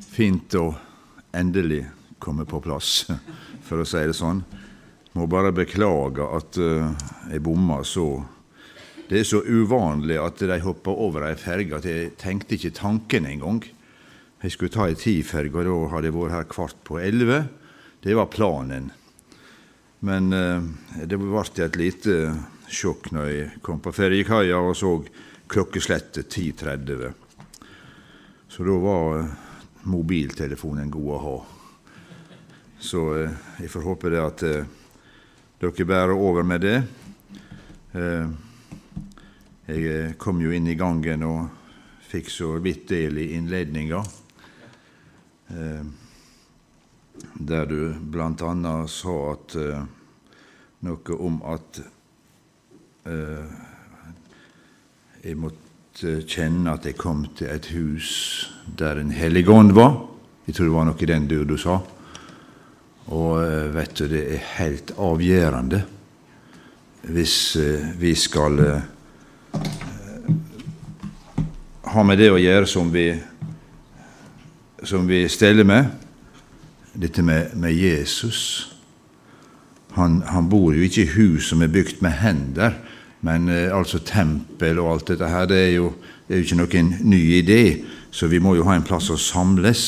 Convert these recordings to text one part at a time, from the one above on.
fint å endelig komme på plass, for å si det sånn. Må bare beklage at uh, jeg bomma så Det er så uvanlig at de hopper over ei ferge at jeg tenkte ikke tanken engang. Jeg skulle ta ei tiferge, og da hadde jeg vært her kvart på elleve. Det var planen. Men uh, det ble et lite sjokk når jeg kom på ferjekaia og så klokkeslettet 10.30. Så da var uh, mobiltelefonen god å ha. Så eh, jeg får håpe det at eh, dere bærer over med det. Eh, jeg eh, kom jo inn i gangen og fikk så vidt del i innledninga, eh, der du bl.a. sa at eh, noe om at jeg måtte kjenne at jeg kom til et hus der en hellig ånd var. Jeg tror det var noe i den dur du sa. Og eh, vet du, det er helt avgjørende hvis eh, vi skal eh, ha med det å gjøre som vi, som vi steller med, dette med, med Jesus. Han, han, bor jo ikke i hus som er bygd med hender, men eh, altså tempel og alt dette her, det er, jo, det er jo ikke noen ny idé, så vi må jo ha en plass å samles.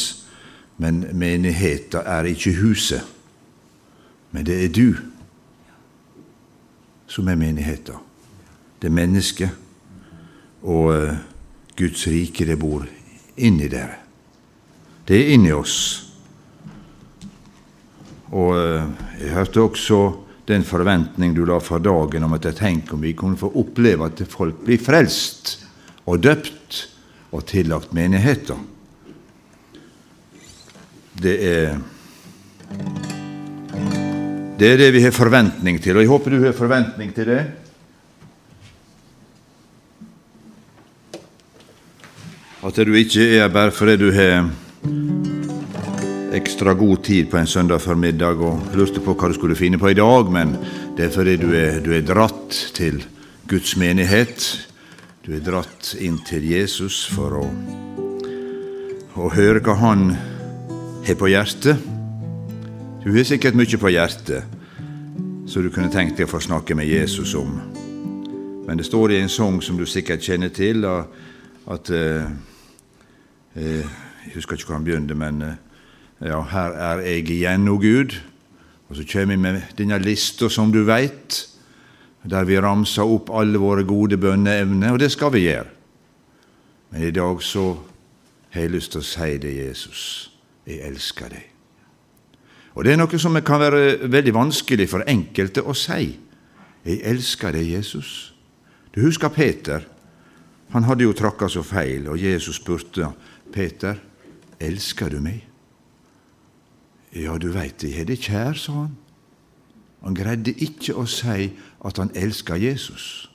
Men menigheten er ikke huset. Men det er du som er menigheten. Det er mennesket. Og eh, Guds rike, det bor inni dere. Det er inni oss. Og eh, jeg hørte også den forventning du la for dagen om at jeg tenker om vi kunne få oppleve at folk blir frelst og døpt og tillagt menigheter. Det er det er det vi har forventning til, og jeg håper du har forventning til det. At du ikke er bare fordi du har ekstra god tid på en søndag formiddag og lurte på hva du skulle finne på i dag, men det er fordi du er, du er dratt til Guds menighet. Du er dratt inn til Jesus for å, å høre hva han har på hjertet. Du har sikkert mye på hjertet som du kunne tenkt deg å få snakke med Jesus om. Men det står i en sang som du sikkert kjenner til, at uh, uh, Jeg husker ikke hvor han begynte, men uh, ja, 'Her er jeg igjen, o Gud'. Og så kommer vi med denne lista, som du veit, der vi ramser opp alle våre gode bønneevner, og det skal vi gjøre. Men i dag så har jeg lyst til å si det, Jesus. Jeg elsker deg. Og Det er noe som kan være veldig vanskelig for enkelte å si. Jeg elsker deg, Jesus. Du husker Peter. Han hadde jo tråkka så feil, og Jesus spurte Peter, elsker du meg? Ja, du veit jeg har det kjær, sa han. Han greide ikke å si at han elska Jesus.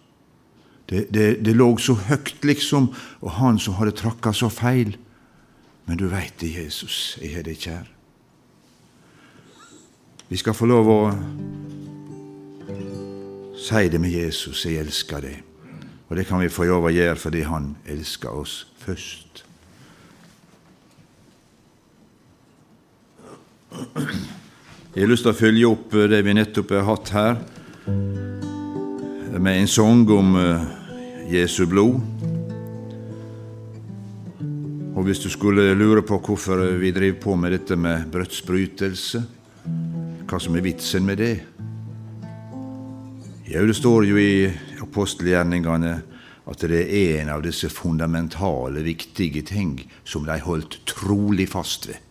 Det, det, det, lå så høgt, liksom, og han som hadde tråkka så feil. Men du veit det, Jesus, jeg har deg kjær. Vi skal få lov å si det med Jesus 'Jeg elsker deg'. Og det kan vi få lov å gjøre fordi Han elsker oss først. Jeg har lyst til å følge opp det vi nettopp har hatt her, med en sang om eh, Jesu blod. Og hvis du skulle lure på hvorfor vi driver på med dette med brødsbrytelse, hva som er vitsen med det? Jo, det står jo i apostelgjerningene at det er en av disse fundamentale, viktige ting som de holdt trolig fast ved.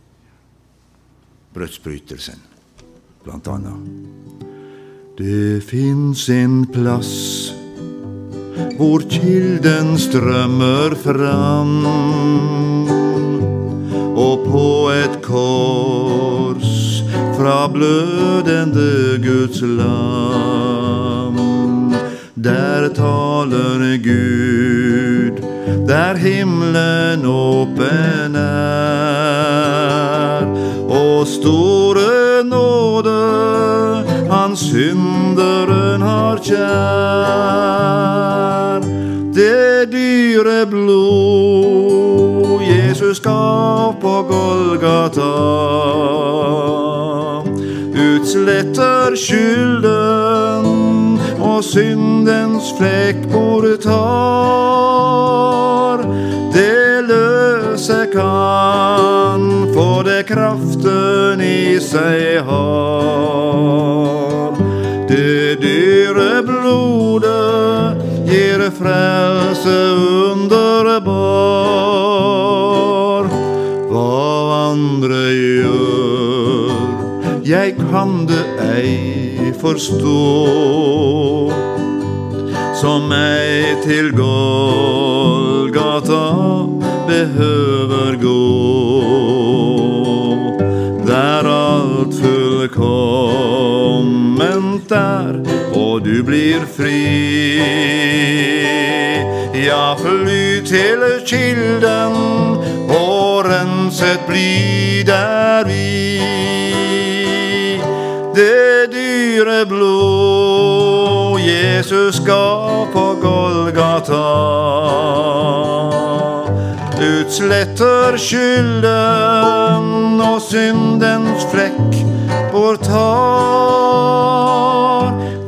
Brødsbrytelsen, blant annet. Det fins en plass hvor kilden strømmer fram, og på et kors fra blødende Guds lam. Der taler Gud, der himmelen åpen er. Og store nåde han synderen har kjær. Det dyre blod Jesus gav på Golgata. Utsletter skylden og syndens flekk bortar. Kan, for det kraften i seg har. Det dyre blodet gir frelse underbar. Hva andre gjør, jeg kan det ei forstå. Som ei til Golgata behøver gå. Der alt fullkomment er, og du blir fri. Ja, fly til kilden, og renset bli i Det dyre blod Jesus ga på Golgata utsletter skylden og syndens flekk bortar.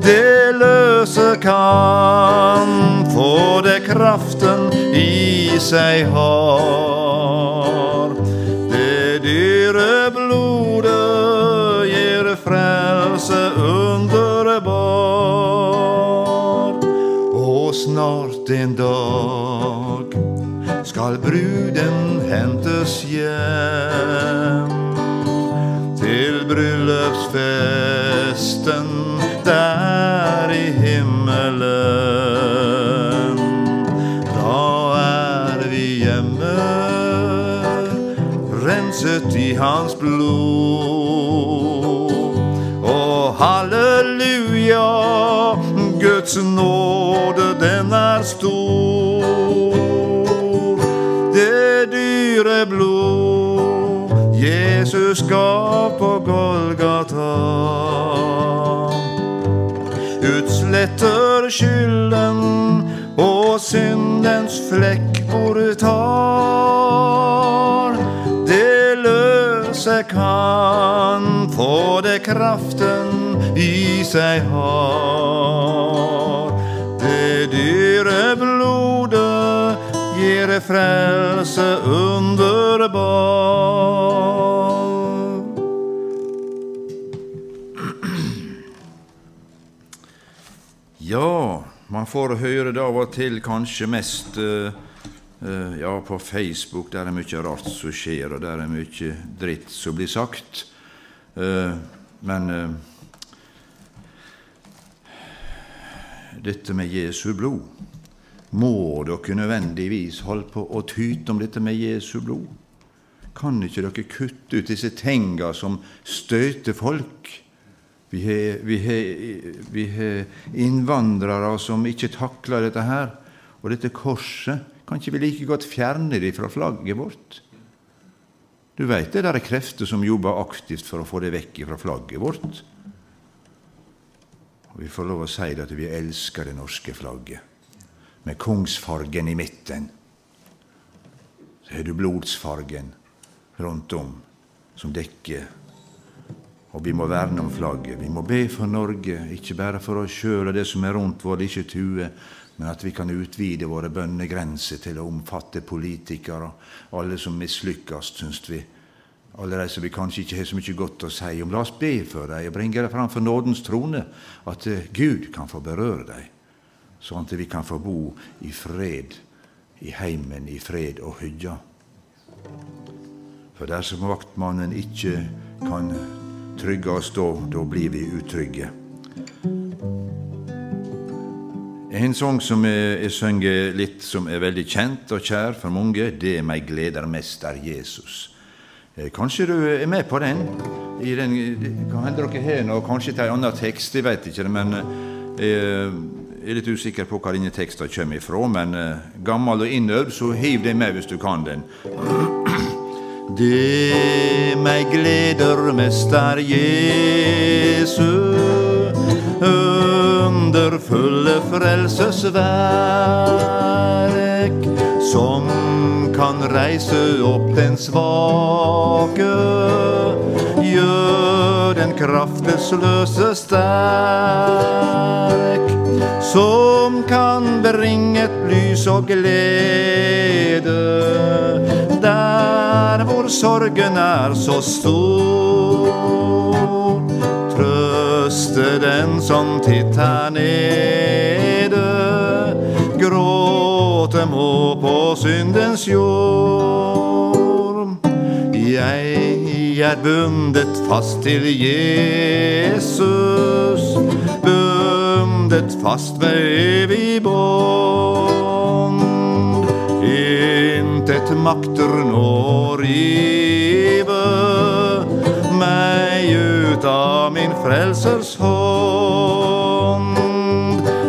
Det løse kan, få det kraften i seg har. Det dyre blodet gir frelse underbar. Og snart en dag skal bruden hentes hjem til bryllupsfesten der i himmelen. Da er vi hjemme, renset i hans blod. Og halleluja, Guds nåde, den er stor Jesus gav på Golgata. Utsletter skylden og syndens flekk bortar. Det løse kan, få det kraften i seg har. Det dyre blodet gir frelse underbar. Man får høre det av og til, kanskje mest uh, uh, ja, på Facebook. Der er mye rart som skjer, og der er mye dritt som blir sagt. Uh, men dette med Jesu blod må dere nødvendigvis holde på å tyte om dette med Jesu blod? Kan ikke dere kutte ut disse tinga som støter folk? Vi har, innvandrere som ikke takler dette her. Og dette korset, kan ikke vi like godt fjerne det fra flagget vårt? Du veit det der er krefter som jobber aktivt for å få det vekk fra flagget vårt. Og vi får lov å si det at vi elsker det norske flagget med kongsfargen i midten. Så har du blodsfargen rundt om som dekker. Og vi må verne om flagget. Vi må be for Norge, ikke bare for oss sjøl og det som er rundt vår lille tue, men at vi kan utvide våre bønnegrenser til å omfatte politikere og alle som mislykkes, syns vi. Alle de som vi kanskje ikke har så mye godt å si om. La oss be for dem og bringe dem fram for nådens trone, at Gud kan få berøre dem sånn at vi kan få bo i fred i heimen, i fred og hygge. For dersom vaktmannen ikke kan trygge oss da, da blir vi utrygge. En sang som jeg, synger litt, som er veldig kjent og kjær for mange, det er 'Meg gleder mest er Jesus'. Kanskje du er med på den? I den kan hende dere har noe, kanskje til en annen tekst, jeg vet ikke, men jeg, jeg er litt usikker på hva denne teksten kommer ifra, men uh, gammel og innøvd, så hiv deg med hvis du kan den. Det meg gleder mest er Jesu underfulle frelsesverk, som kan reise opp den svake. Gjør den kraftesløse sterk, som kan bringe et lys og glede der hvor sorgen er så stor. Trøste den som titter nede, gråte må på syndens jord. Jeg er bundet fast til Jesus, bundet fast ved evig bånd. Makter nå rive meg ut av min frelsers hånd.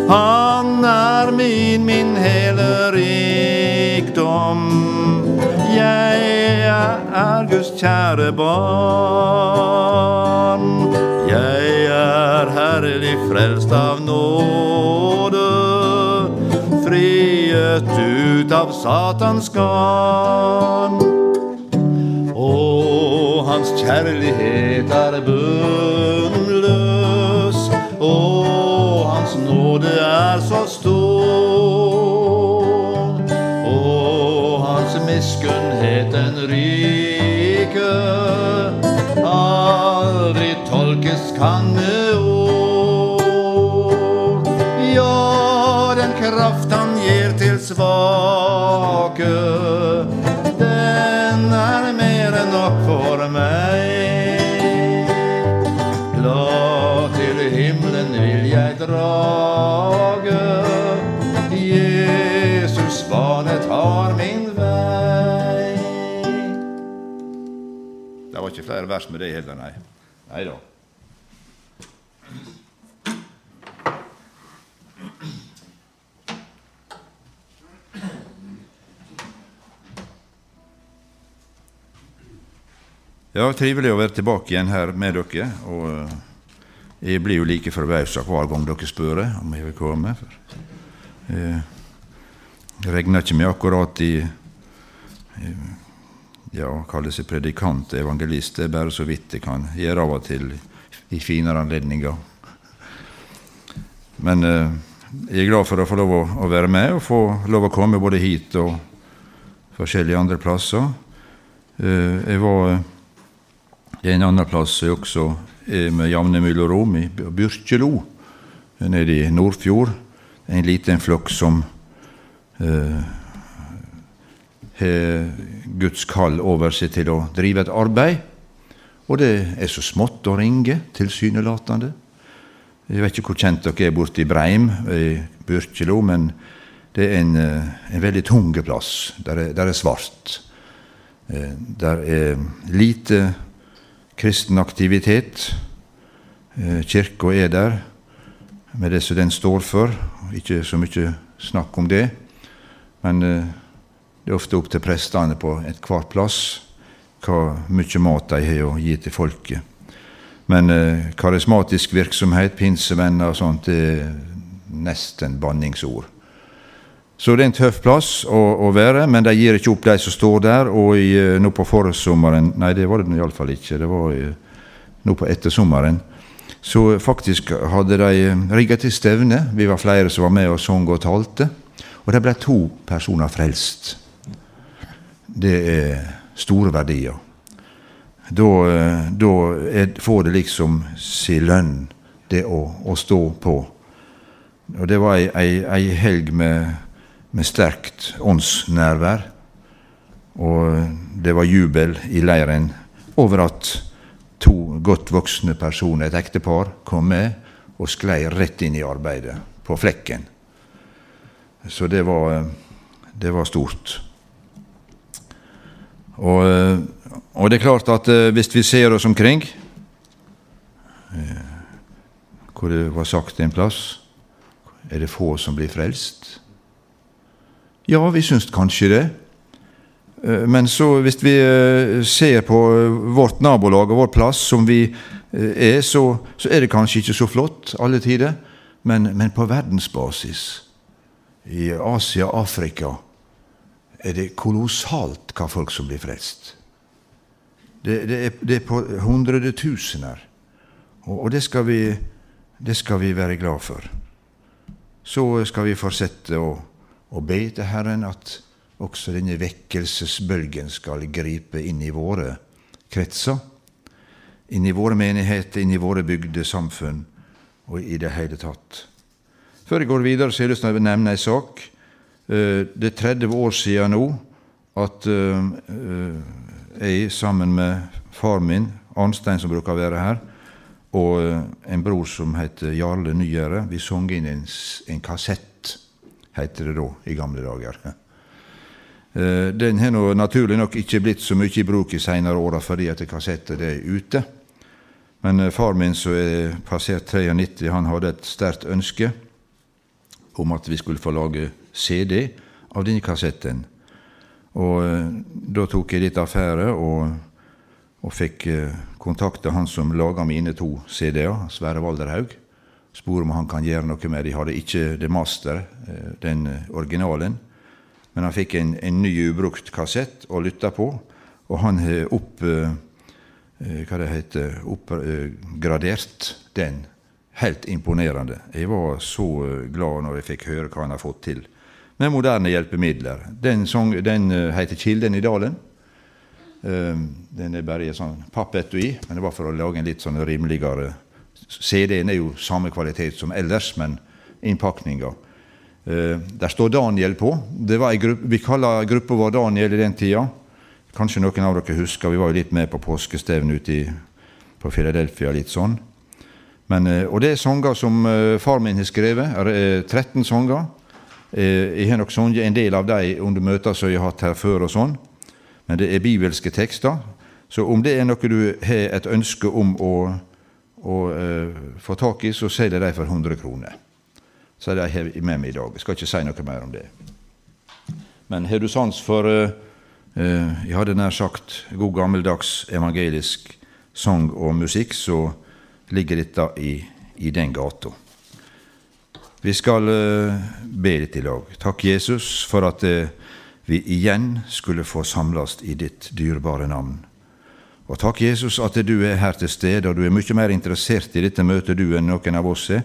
Han er min, min hele rikdom. Jeg er Guds kjære barn. Jeg er herlig frelst av nåde, friet ut av Satans garn. Og hans kjærlighet er bunnløs, og hans nåde er så stor. Og hans miskunnhet den rike aldri tolkes kan med ord. Ja, den kraft svake, den er mer enn nok for meg. Glad til himmelen vil jeg drage. Det var ikke flere vers med det heller, nei. Nei da. Ja, trivelig å være tilbake igjen her med dere. Og eh, jeg blir jo like forbausa hver gang dere spør om jeg vil komme. Eh, regner ikke med akkurat i eh, ja, kalle seg predikant evangelist. Det er bare så vidt jeg kan gjøre av og til i finere anledninger. Men eh, jeg er glad for å få lov å, å, være med og få lov å komme både hit og forskjellige andre plasser. Eh, jeg var det er en annen plass som også er med jevne mellomrom, i Byrkjelo, nede i Nordfjord. En liten flokk som eh, har Guds kall over seg til å drive et arbeid. Og det er så smått å ringe, tilsynelatende. Jeg vet ikke hvor kjent dere er borte i Breim, i Byrkjelo, men det er en, en veldig tung plass. Der er, der er svart. Der er lite kristen aktivitet. Kirka er der med det som den står for. Ikke så mye snakk om det. Men det er ofte opp til prestene på ethver plass hvor mye mat de har å gi til folket. Men karismatisk virksomhet, pinsevenner og sånt, det er nesten banningsord. Så det er en tøff plass å, å, være, men de gir ikke opp, de som står der. Og i, nå på forsommeren Nei, det var det iallfall ikke. Det var nå på ettersommeren. Så faktisk hadde de rigga til stevne. Vi var flere som var med og sang og talte. Og det ble to personer frelst. Det er store verdier. Da, da er, får det liksom si lønn, det å, å, stå på. Og det var ei, ei, ei helg med med sterkt åndsnærvær. Og det var jubel i leiren over at to godt voksne personer, et ektepar, kom med og sklei rett inn i arbeidet, på flekken. Så det var, det var stort. Og, og, det er klart at eh, hvis vi ser oss omkring eh, Hvor det var sagt en plass er det få som blir frelst. Ja, vi syns kanskje det. Eh, men så hvis vi eh, ser på eh, vårt nabolag og vår plass som vi er, så, så er det kanskje ikke så flott alle tider. Men, men på verdensbasis, i Asia og Afrika, er det kolossalt hva folk som blir frelst. Det, det, er, det er, på hundretusener. Og, og det, skal vi, det, skal vi, være glad for. Så skal vi fortsette å, å be til Herren at også denne vekkelsesbølgen skal gripe inn i våre kretser, inn i våre menigheter, inn i våre bygdesamfunn og i det hele tatt. Før jeg går videre, så har jeg lyst til å nevne en sak. Eh, det er 30 år siden nå at eh, eh, jeg sammen med far min, Arnstein, som bruker å være her, og en bror som heter Jarle Nyere, vi sang inn en, en kassett, heter det da, i gamle dager. Den har nå naturlig nok ikke blitt så mye i bruk i seinere åra fordi at kassetter er ute. Men far min, som er passert 93, han hadde et sterkt ønske om at vi skulle få lage CD av denne kassetten. Og eh, da tok jeg litt affære og, og fikk eh, kontakte han som laga mine to CD-er, Sverre Valderhaug. Spore om han kan gjøre noe med De hadde ikke det master, eh, den originalen. Men han fikk en, en ny ubrukt kassett å lytte på, og han har opp, heter, oppgradert den helt imponerende. Jeg var så eh, glad når jeg fikk høre hva han har fått til med moderne hjelpemidler. Den, song, den eh, heter 'Kilden i dalen'. Den er bare i sånn pappetui, men det var for å lage en litt sånn rimeligere CD-en er jo samme kvalitet som ellers, men innpakninga eh, Der står Daniel på. Gruppe, vi kaller gruppa vår Daniel i den tida. Kanskje noen av dere husker, vi var jo litt med på påskestevnet ute på Philadelphia. litt sånn. Men, eh, og det er sanger som uh, far min har skrevet. Er, 13 sanger. Jeg har nok sunget en del av dem under møter som jeg har hatt her før. og sånn. Men det er bibelske tekster. Så om det er noe du har et ønske om å, å uh, få tak i, så selger de for 100 kroner. Så de har jeg med meg i dag. Jeg skal ikke si noe mer om det. Men har du sans for uh, Jeg hadde nær sagt god gammeldags evangelisk sang og musikk, så ligger dette i, i den gata. Vi skal uh, be litt i lag. Takk, Jesus, for at uh, vi igjen skulle få samles i ditt dyrebare navn. Og takk, Jesus, at du er her til stede, og du er mye mer interessert i dette møtet du enn noen av oss er,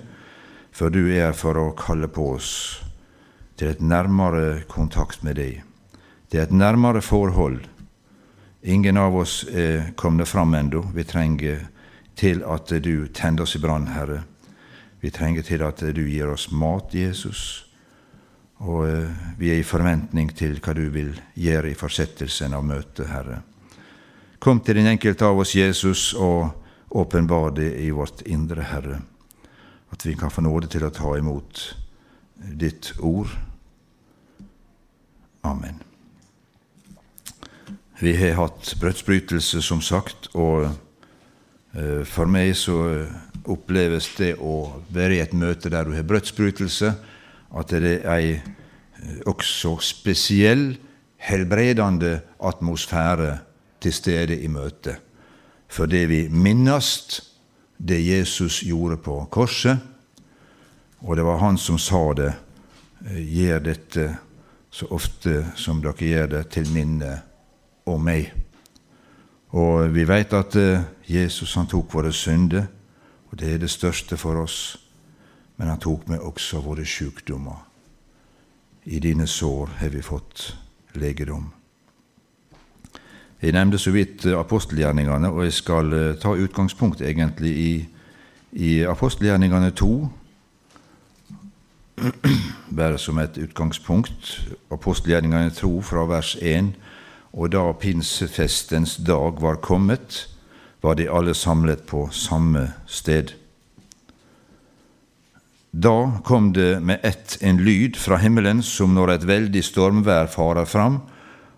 for du er her for å kalle på oss til et nærmere kontakt med deg, til et nærmere forhold. Ingen av oss er kommet fram ennå. Vi trenger til at du tenner oss i brann, Herre. Vi trenger til at du gir oss mat, Jesus. Og eh, vi er i forventning til hva du vil gjøre i fortsettelsen av møtet, Herre. Kom til den enkelte av oss, Jesus, og åpenbar det i vårt indre, Herre. At vi kan få nåde til å ta imot ditt ord. Amen. Vi har hatt brødsbrytelse, som sagt, og Eh, for meg så eh, oppleves det å være i et møte der du har brødsbrytelse, at det er ei eh, også spesiell, helbredende atmosfære til stede i møtet. Fordi vi minnes det Jesus gjorde på korset, og det var han som sa det. Gjør dette så ofte som dere gjør det, til minne om meg. Og vi vet at Jesus han tok våre synder, og det er det største for oss. Men han tok med også våre sykdommer. I dine sår har vi fått legedom. Jeg nevnte så vidt apostelgjerningene, og jeg skal eh, ta utgangspunkt egentlig i, i apostelgjerningene 2. Bare som et utgangspunkt. Apostelgjerningene 2 fra vers 1. Og da pinsefestens dag var kommet, var de alle samlet på samme sted. Da kom det med ett en lyd fra himmelen som når et veldig stormvær farer fram,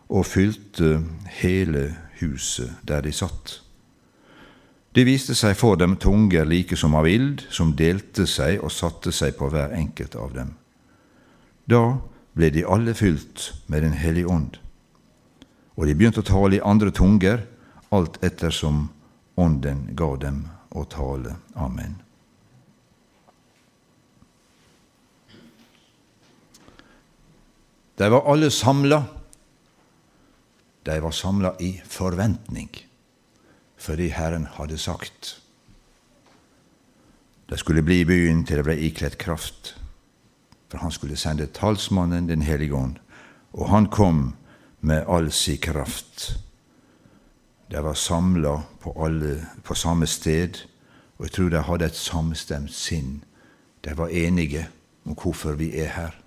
og fylte hele huset der de satt. Det viste seg for dem tunger like som av ild, som delte seg og satte seg på hver enkelt av dem. Da ble de alle fylt med Den hellige ånd, og de begynte å tale i andre tunger, alt ettersom Ånden ga dem å tale. Amen. De var alle samla. De var samla i forventning. fordi Herren hadde sagt. Det skulle bli i byen til det ble ikledd kraft, for han skulle sende talsmannen Den hellige ånd, og han kom med all si kraft. De var samla på, på samme sted, og jeg tror de hadde et samstemt sinn. De var enige om hvorfor vi er her.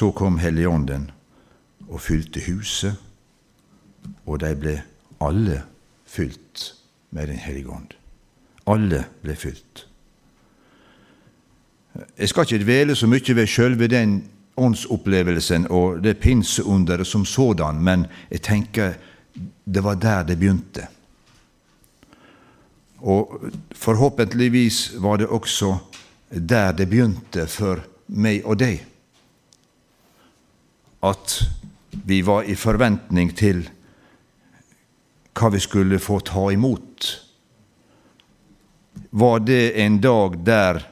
Så kom Helligånden og fylte huset, og de ble alle fylt med Den hellige ånd. Alle ble fylt. Jeg skal ikke dvele så mye ved sjølve den åndsopplevelsen og det pinseunderet som sådan, men jeg tenker det var der det begynte. Og forhåpentligvis var det også der det begynte for meg og deg. At vi var i forventning til hva vi skulle få ta imot. Var det en dag der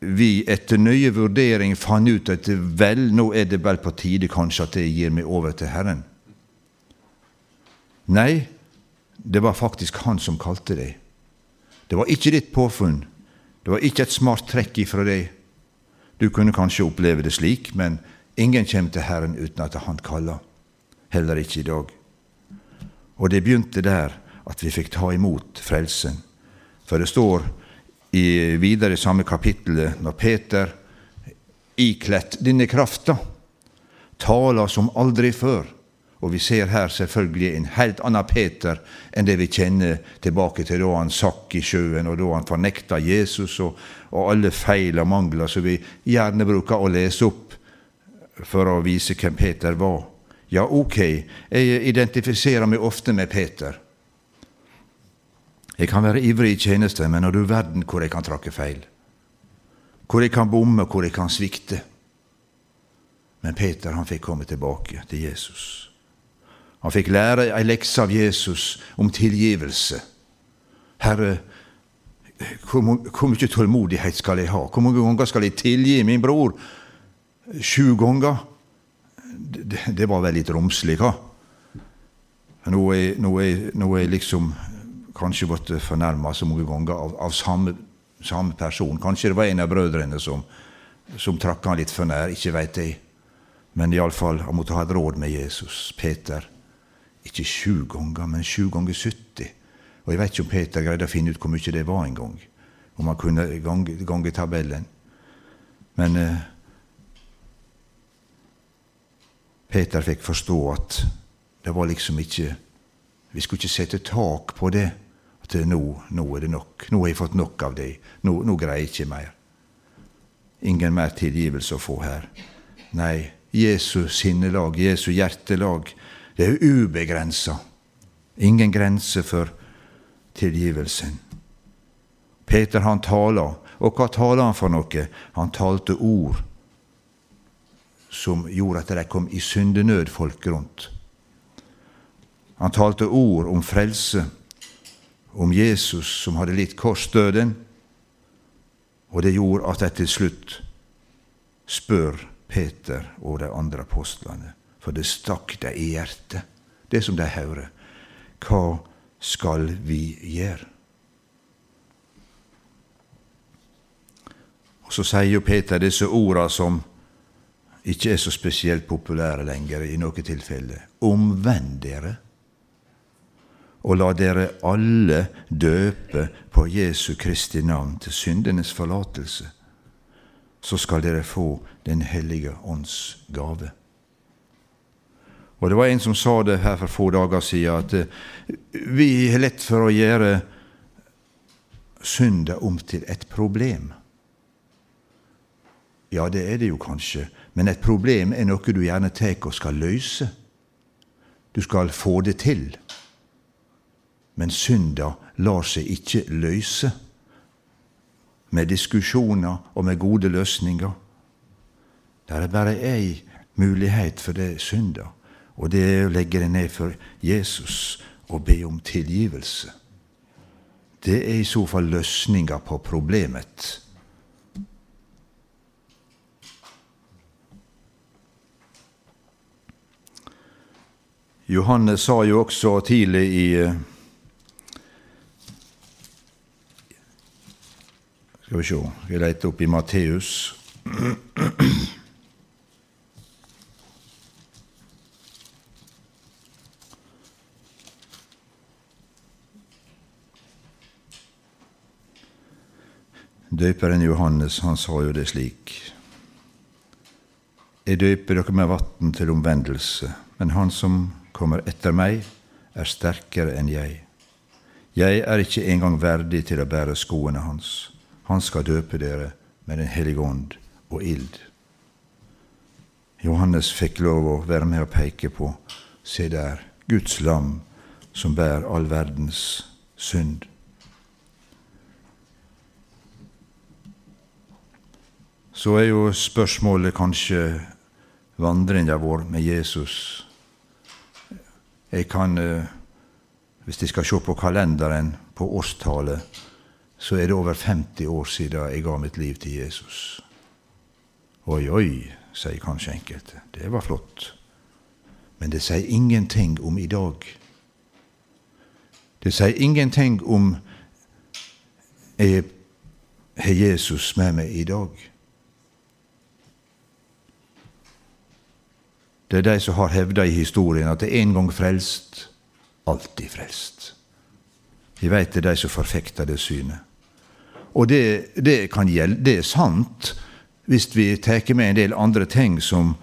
vi etter nøye vurdering fant ut at vel, nå er det vel på tide kanskje at jeg gir meg over til Herren? Nei, det var faktisk Han som kalte deg. Det var ikke ditt påfunn. Det var ikke et smart trekk ifra deg. Du kunne kanskje oppleve det slik, men ingen kommer til Herren uten at Han kaller. Heller ikke i dag. Og det begynte der at vi fikk ta imot frelsen. For det står i videre i samme kapittel, når Peter ikledt denne krafta, taler som aldri før og vi ser her selvfølgelig en helt annen Peter enn det vi kjenner tilbake til da han sakk i sjøen, og da han fornekta Jesus, og, og alle feil og mangler som vi gjerne bruker å lese opp for å vise hvem Peter var. Ja, ok, jeg identifiserer meg ofte med Peter. Jeg kan være ivrig i tjeneste, men når du verden hvor jeg kan trakke feil, hvor jeg kan bomme, hvor jeg kan svikte. Men Peter han fikk komme tilbake til Jesus. Han fikk lære ei lekse av Jesus om tilgivelse. Herre, hvor, hvor mye tålmodighet skal jeg ha? Hvor mange ganger skal jeg tilgi min bror? Sju ganger? Det, det var vel litt romslig, hva? Nå er, jeg liksom kanskje blitt fornærma så mange ganger av, av samme, samme, person. Kanskje det var en av brødrene som, som trakk han litt for nær, ikke veit jeg. Men iallfall, han måtte ha et råd med Jesus. Peter, ikke sju ganger, men sju ganger 70. Og jeg vet ikke om Peter greide å finne ut hvor mye det var en gang. Om han kunne gange, gange tabellen. Men eh, Peter fikk forstå at det var liksom ikke Vi skulle ikke sette tak på det. At nå, nå er det nok. Nå har jeg fått nok av det. Nå, nå greier jeg ikke mer. Ingen mer tilgivelse å få her. Nei, Jesu sinnelag, Jesu hjertelag, det er ubegrensa. Ingen grense for tilgivelsen. Peter han taler, og hva taler han for noe? Han talte ord som gjorde at de kom i syndenød, folk rundt. Han talte ord om frelse, om Jesus som hadde litt korsdøden, og det gjorde at de til slutt spør Peter og de andre apostlene for det stakk deg i hjertet, det som de hører. Hva skal vi gjøre? Og Så sier jo Peter disse orda som ikke er så spesielt populære lenger i noe tilfelle. Omvend dere, og la dere alle døpe på Jesu Kristi navn til syndenes forlatelse. Så skal dere få Den hellige ånds gave. Og Det var en som sa det her for få dager siden, at eh, vi har lett for å gjøre synda om til et problem. Ja, det er det jo kanskje, men et problem er noe du gjerne tar og skal løse. Du skal få det til. Men synda lar seg ikke løse med diskusjoner og med gode løsninger. Det er bare ei mulighet for det synda. Og det er å legge det ned for Jesus og be om tilgivelse. Det er i så fall løsninga på problemet. Johannes sa jo også tidlig i eh, Skal vi se, vi leter opp i Matteus. Døperen Johannes han sa jo det slik. Jeg døper dere med vann til omvendelse, men han som kommer etter meg, er sterkere enn jeg. Jeg er ikke engang verdig til å bære skoene hans. Han skal døpe dere med Den hellige ånd og ild. Johannes fikk lov å være med og peke på Se der, Guds lam som bærer all verdens synd. Så er jo spørsmålet kanskje vandringa vår med Jesus. Jeg kan, eh, hvis jeg skal se på kalenderen, på årstallet, så er det over 50 år siden jeg ga mitt liv til Jesus. Oi, oi, sier kanskje enkelte. Det var flott. Men det sier ingenting om i dag. Det sier ingenting om jeg har Jesus med meg i dag. Det er de som har hevda i historien at det er en gang frelst, alltid frelst. Vi veit det er de som forfekter det synet. Og det, det, gjelde, det er sant hvis vi tar med en del andre ting som,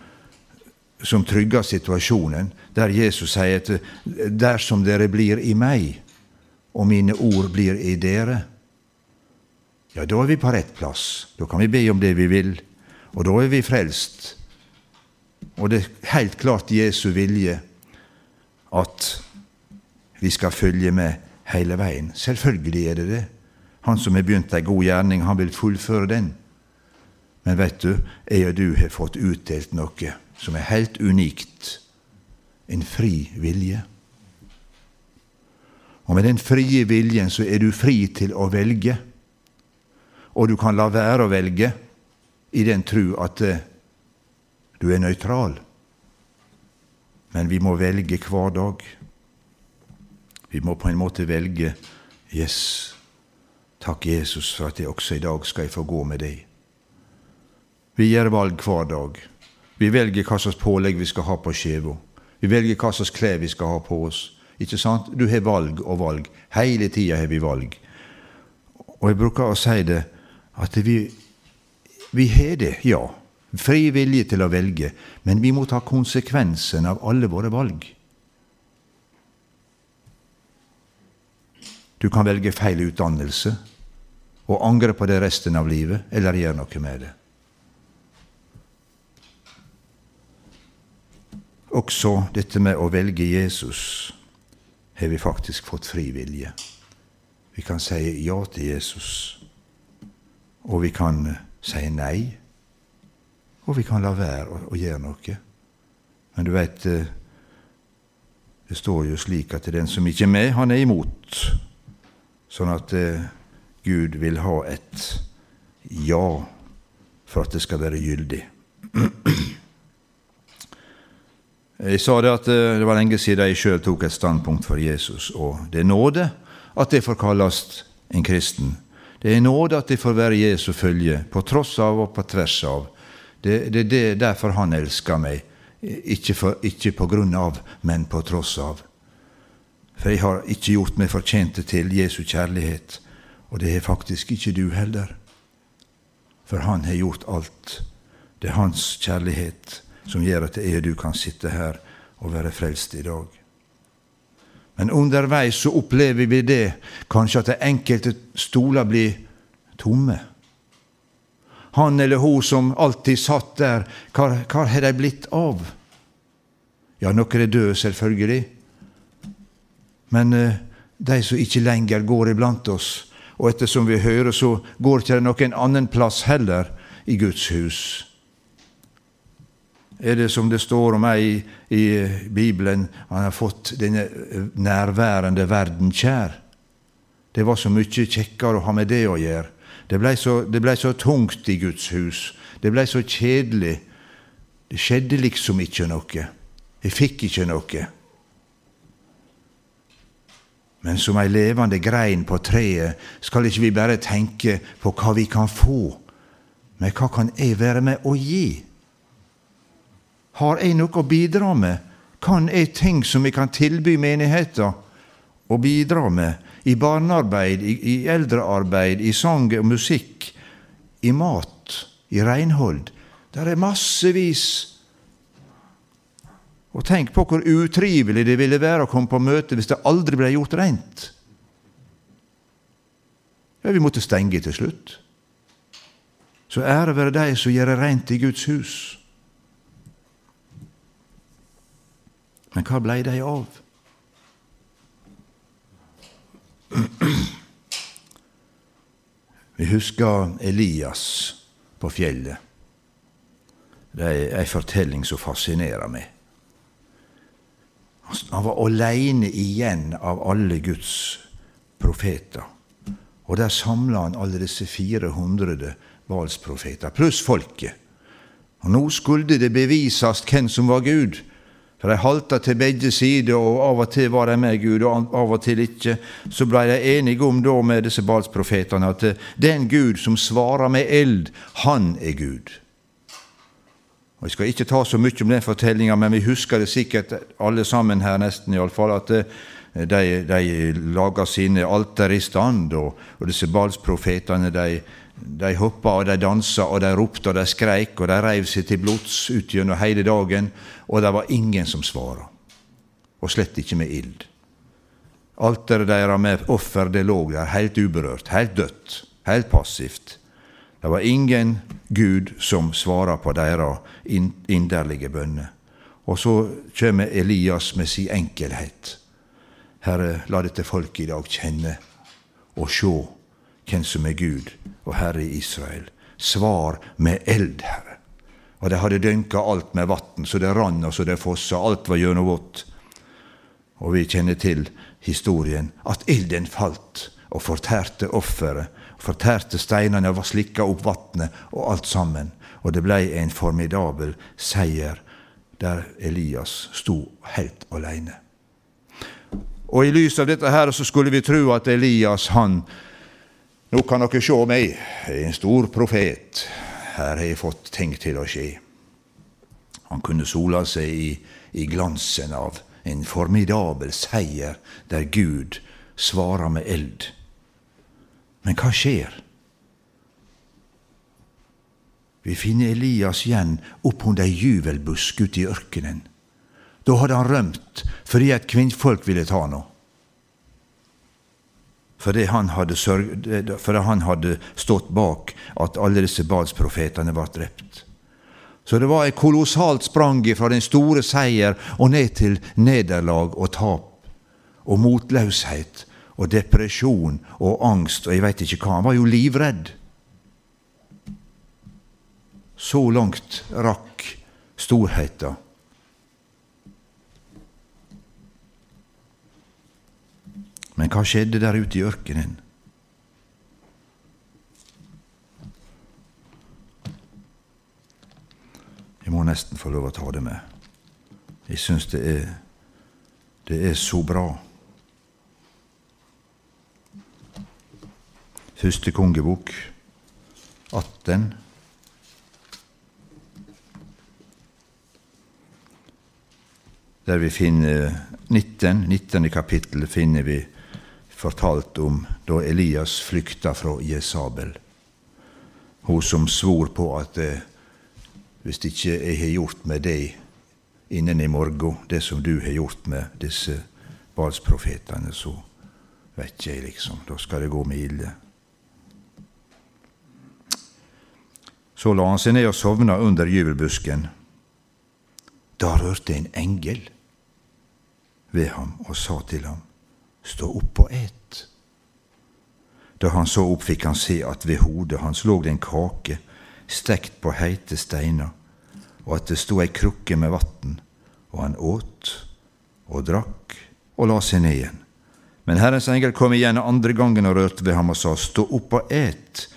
som trygger situasjonen, der Jesus sier at dersom dere blir i meg, og mine ord blir i dere, ja, da er vi på rett plass. Da kan vi be om det vi vil, og da er vi frelst. Og det er helt klart Jesu vilje at vi skal følge med hele veien. Selvfølgelig er det det. Han som har begynt ei god gjerning, han vil fullføre den. Men vet du, jeg og du har fått utdelt noe som er helt unikt. En fri vilje. Og med den frie viljen så er du fri til å velge. Og du kan la være å velge i den tru at eh, du er nøytral. Men vi må velge hver dag. Vi må på en måte velge Yes, takk Jesus for at jeg også i dag skal få gå med deg. Vi gjør valg hver dag. Vi velger hva slags pålegg vi skal ha på skiva. Vi velger hva slags klær vi skal ha på oss. Ikke sant? Du har valg og valg. Hele tida har vi valg. Og jeg bruker å si det at vi, vi har det, ja. Fri vilje til å velge, men vi må ta konsekvensen av alle våre valg. Du kan velge feil utdannelse og angre på det resten av livet, eller gjøre noe med det. Også dette med å velge Jesus har vi faktisk fått fri vilje. Vi kan si ja til Jesus, og vi kan si nei og vi kan la være å, å gjøre noe. Men du veit, eh, det står jo slik at den som ikke er med, han er imot. Sånn at eh, Gud vil ha et ja for at det skal være gyldig. Jeg sa det at eh, det var lenge siden jeg sjøl tok et standpunkt for Jesus, og det er nåde at det får kalles en kristen. Det er nåde at det får være Jesu følge, på tross av og på tvers av. Det, det, det er derfor han elsker meg. Ikke, for, ikke på grunn av, men på tross av. For jeg har ikke gjort meg fortjente til Jesu kjærlighet, og det har faktisk ikke du heller. For han har gjort alt. Det er hans kjærlighet som gjør at jeg og du kan sitte her og være frelst i dag. Men underveis så opplever vi det kanskje at de enkelte stoler blir tomme han eller hun som alltid satt der, hva, har de blitt av? Ja, noen er døde, selvfølgelig. Men eh, de som ikke lenger går iblant oss, og ettersom vi hører, så går ikke det noen annen plass heller i Guds hus. Er det som det står om ei i Bibelen, han har fått denne nærværende verden kjær? Det var så mye kjekkere å ha med det å gjøre det blei så, ble så tungt i Guds hus. Det blei så kjedelig. Det skjedde liksom ikke noe. Jeg fikk ikke noe. Men som ei levende grein på treet skal ikke vi bare tenke på hva vi kan få, men hva kan jeg være med å gi? Har jeg noe å bidra med? Kan jeg ting som vi kan tilby menigheten å bidra med? I barnearbeid, i, i eldrearbeid, i sang og musikk, i mat, i renhold. Der er massevis og tenk på hvor utrivelig det ville være å komme på møte hvis det aldri ble gjort rent. Ja, vi måtte stenge til slutt. Så ære være de som gjør det rent i Guds hus. Men hva blei de av? Vi husker Elias på fjellet. Det er ei fortelling som fascinerer meg. Han var aleine igjen av alle Guds profeter. Og der samla han alle disse 400 Valsprofeter, pluss folket. Og nå skulle det bevises hvem som var Gud. For de halta til begge sider, og av og til var de med Gud, og av og til ikke. Så blei de enige om da med disse Balsprofetene at den Gud som svarer med eld, han er Gud. Og Jeg skal ikke ta så mye om den fortellinga, men vi husker det sikkert alle sammen her, nesten iallfall, at eh, de, de laga sine alter i stand, og, og disse balsprofetene de, de hoppa og de dansa og de ropte og de skreik og de reiv seg til blods ut gjennom hele dagen, og det var ingen som svara. Og slett ikke med ild. Alteret deres med offer det lå der helt uberørt, helt dødt, helt passivt. Det var ingen Gud som svara på deres inderlige bønner. Og så kjem Elias med sin enkelhet. Herre, la dette folket i dag kjenne og sjå hvem som er Gud og Herre Israel. Svar med eld, Herre. Og de hadde dynka alt med vann, så det rann og så det fossa. Alt var gjennomvått. Og vi kjenner til historien, at ilden falt og fortærte offeret fortærte steinene og var slikka opp vatnet og alt sammen. Og det blei en formidabel seier der Elias sto helt aleine. Og i lys av dette her så skulle vi tro at Elias, han Nå kan dere sjå meg, en stor profet. Her har jeg fått ting til å skje. Han kunne sola seg i, i glansen av en formidabel seier der Gud svarer med eld. Men hva skjer? Vi finner Elias igjen oppunder ei juvelbusk ute i ørkenen. Da hadde han rømt fordi et kvinnfolk ville ta han. Fordi han, fordi han hadde stått bak at alle disse badsprofetene ble drept. Så det var et kolossalt sprang fra den store seier og ned til nederlag og tap og motløshet og depresjon og angst og jeg veit ikke hva. Han var jo livredd. Så langt rakk storheita. Hva skjedde der ute i ørkenen? Jeg må nesten få lov å ta det med. Jeg syns det er, det er så bra. Første kongebok 18. Der vi finner 19, 19. kapittel finner vi fortalt om da Elias flykta fra Jesabel. Hun som svor på at eh, hvis ikke jeg har gjort med deg innen i morgen det som du har gjort med disse balsprofetene, så vet jeg, liksom. Da skal det gå meg ille. Så la han seg ned og sovna under gyvelbusken. Da rørte en engel ved ham og sa til ham, Stå opp og et. Da han så opp, fikk han se at ved hodet hans lå det en kake stekt på heite steiner, og at det sto ei krukke med vann, og han åt og drakk og la seg ned igjen. Men Herrens engel kom igjen andre gangen og rørte ved ham og sa, Stå opp og et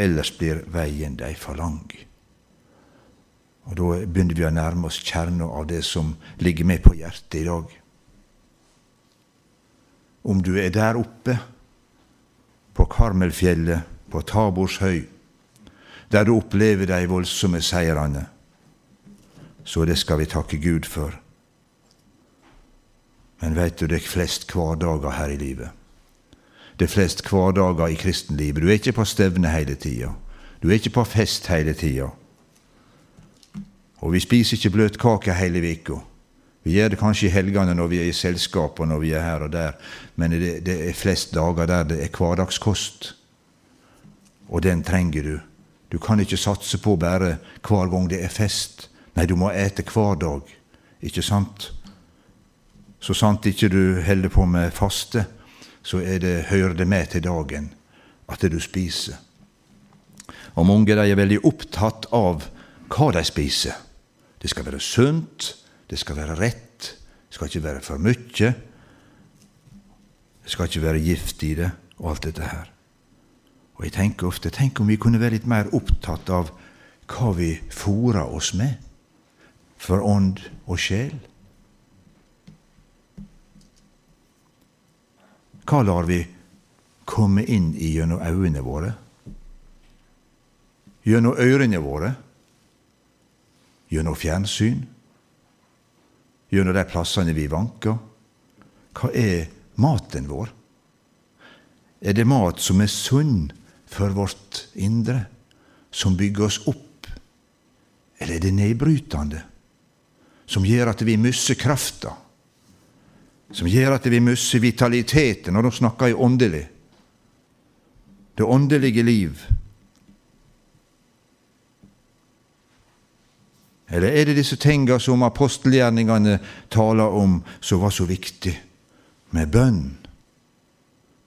ellers blir veien deg for lang. Og Da begynner vi å nærme oss kjernen av det som ligger med på hjertet i dag. Om du er der oppe på Karmelfjellet, på Tabors høy, der du opplever de voldsomme seirene, så det skal vi takke Gud for. Men veit du, det er flest hverdager her i livet. Det er flest hverdager i kristenlivet. Du er ikke på stevne hele tida. Du er ikke på fest hele tida. Og vi spiser ikke bløtkake hele veka. Vi gjør det kanskje i helgene når vi er i selskap og når vi er her og der, men det, det er flest dager der det er hverdagskost. Og den trenger du. Du kan ikke satse på bare hver gang det er fest. Nei, du må ete hver dag. Ikke sant? Så sant ikke du holder på med faste, så det, hører det med til dagen at du spiser. Og mange de er veldig opptatt av hva de spiser. Det skal være sunt, det skal være rett, det skal ikke være for mye. Det skal ikke være gift i det, og alt dette her. Og jeg tenker ofte tenk om vi kunne være litt mer opptatt av hva vi fôrer oss med, for ånd og sjel. Hva lar vi komme inn i gjennom øynene våre? Gjennom ørene våre? Gjennom fjernsyn? Gjennom de plassene vi vanker? Hva er maten vår? Er det mat som er sunn for vårt indre, som bygger oss opp? Eller er det nedbrytende, som gjør at vi mister krafta? Som gjør at vi mister vitaliteten? Og da snakker jeg åndelig. Det åndelige liv Eller er det disse tinga som apostelgjerningene taler om, som var så viktig? Med bønn,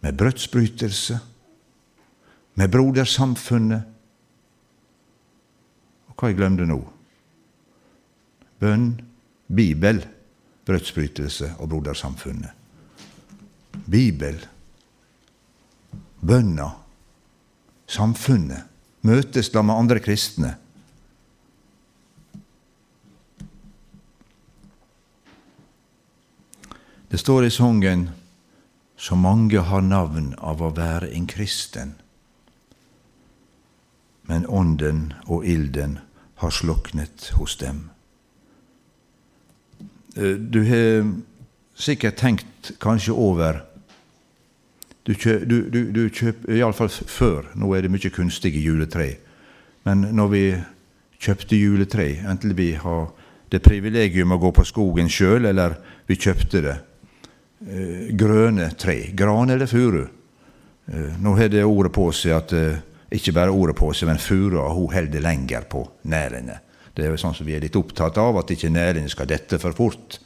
med brødsbrytelse, med brodersamfunnet. Og hva jeg glemte nå? Bønn, Bibel, brødsbrytelse og brodersamfunnet. Bibel, bønna, samfunnet, møtes da med andre kristne. Det står i sangen så mange har navn av å være en kristen, men ånden og ilden har sluknet hos dem. Eh, du har sikkert tenkt kanskje over Du, du, du, du kjøper Iallfall før. Nå er det mye kunstige juletre. Men når vi kjøpte juletre, enten vi har det privilegium å gå på skogen sjøl, eller vi kjøpte det, eh, grønne tre. Gran eller furu. Eh, nå har det ordet på seg at eh, ikke bare ordet på seg, men furua hun holder lenger på nærene. Det er jo sånn som vi er litt opptatt av, at ikke nærene skal dette for fort.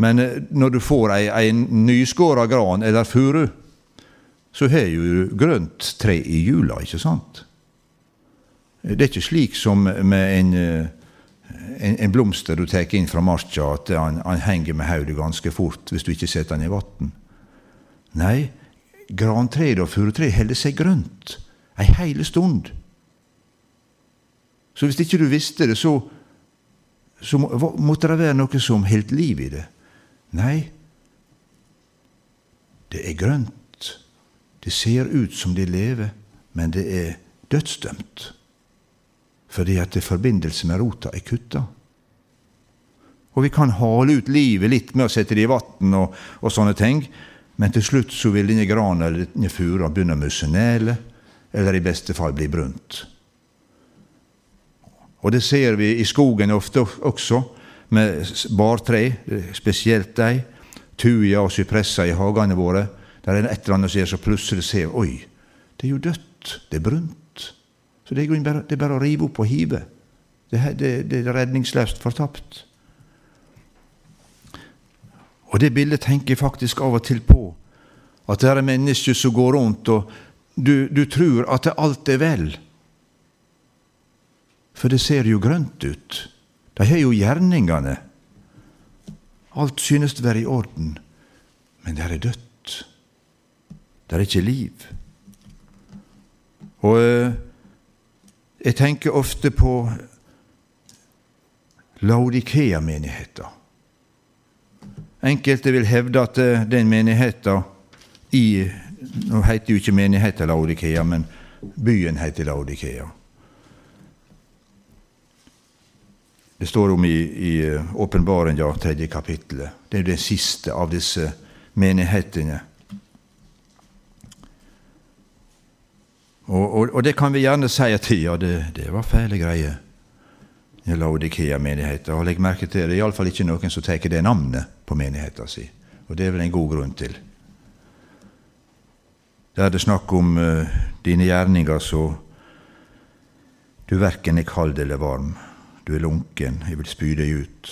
Men når du får ei, ei nyskåra gran eller furu, så har jo grønt tre i jula, ikke sant? Det er ikke slik som med en en, en blomster du tar inn fra marka, at han, han henger med hodet ganske fort hvis du ikke setter den i vann. Nei, grantreet og furutreet holder seg grønt ei heile stund. Så hvis ikke du visste det, så, så måtte det være noe som holdt liv i det. Nei, det er grønt. Det ser ut som det lever, men det er dødsdømt fordi at det forbindelse med rota er kutta. Og vi kan hale ut livet litt med å sette det i vann og, og, sånne ting, men til slutt så vil denne grana eller denne fura begynne å mussenele, eller i beste fall bli brunt. Og det ser vi i skogen ofte også, med bartre, spesielt de, tuja og sypresser i hagene våre. Der er det et eller annet som gjør så plutselig ser Oi, det er jo dødt. Det er brunt. Så det er, bare, det er bare å rive opp og hive. Det, det, det er redningsløst fortapt. Og det bildet tenker jeg faktisk av og til på. At det er mennesker som går rundt, og du, du tror at alt er vel. For det ser jo grønt ut. De har jo gjerningene. Alt synes å være i orden, men det er dødt. Det er ikke liv. Og eh, jeg tenker ofte på Laudikea-menigheten. Enkelte vil hevde at eh, den menigheten i Nå heter jo ikke menigheten Laudikea, men byen heter Laudikea. Det står om i, i ja, tredje kapittelet. Det er den siste av disse menighetene. Og, og, og, det kan vi gjerne si at ja, det, det var fæle greier. Laudikea-menigheten. Og legg merke til det er iallfall ikke noen som tar det navnet på menigheten sin. Og det er vel en god grunn til. Der er det snakk om uh, dine gjerninger så du verken er kald eller varm. Du er lunken, jeg vil spy deg ut.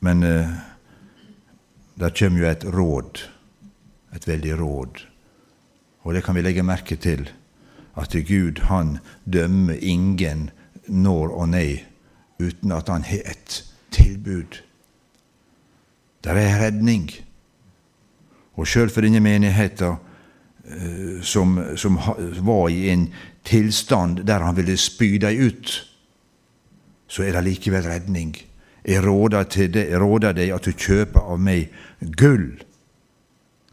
Men uh, der kommer jo et råd, et veldig råd. Og det kan vi legge merke til, at Gud han dømmer ingen når og nei uten at han har et tilbud. Der er redning. Og sjøl for denne menigheten eh, som, som, var i en tilstand der han ville spy dem ut, så er det likevel redning. Jeg råder, til deg, jeg råder deg at du kjøper av meg gull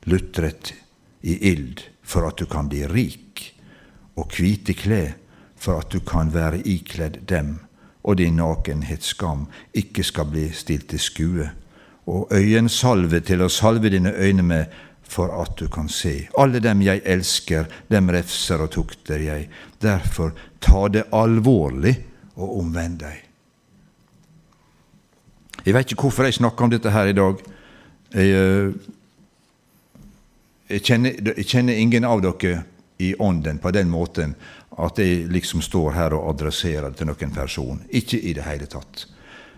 lutret i ild, for at du kan bli rik, og hvite klær for at du kan være ikledd dem, og din nakenhetsskam ikke skal bli stilt til skue, og øyensalve til å salve dine øyne med for at du kan se. Alle dem jeg elsker, dem refser og tukter jeg. Derfor ta det alvorlig og omvend deg. Jeg vet ikke hvorfor jeg snakker om dette her i dag. Jeg, eh, jeg, kjenner, jeg kjenner ingen av dere i ånden på den måten at jeg liksom står her og adresserer til noen person. Ikke i det hele tatt.